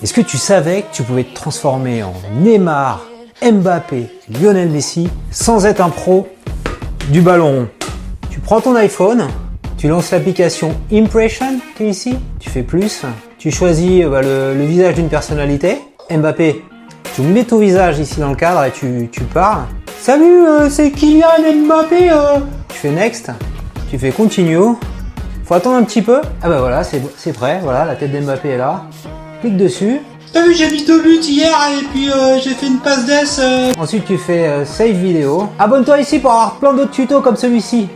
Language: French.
Est-ce que tu savais que tu pouvais te transformer en Neymar, Mbappé, Lionel Messi sans être un pro du ballon? Tu prends ton iPhone, tu lances l'application Impression qui est ici, tu fais plus, tu choisis euh, bah, le, visage d'une personnalité, Mbappé, tu mets ton visage ici dans le cadre et tu, parles. Salut, euh, c'est Kylian Mbappé. euh. Tu fais next, tu fais continue. Faut attendre un petit peu. Ah bah voilà, c'est c'est prêt. Voilà, la tête d'Mbappé est là. Clique dessus. T'as vu, j'ai mis deux buts hier et puis euh, j'ai fait une passe d'ess. euh. Ensuite, tu fais euh, save vidéo. Abonne-toi ici pour avoir plein d'autres tutos comme celui-ci.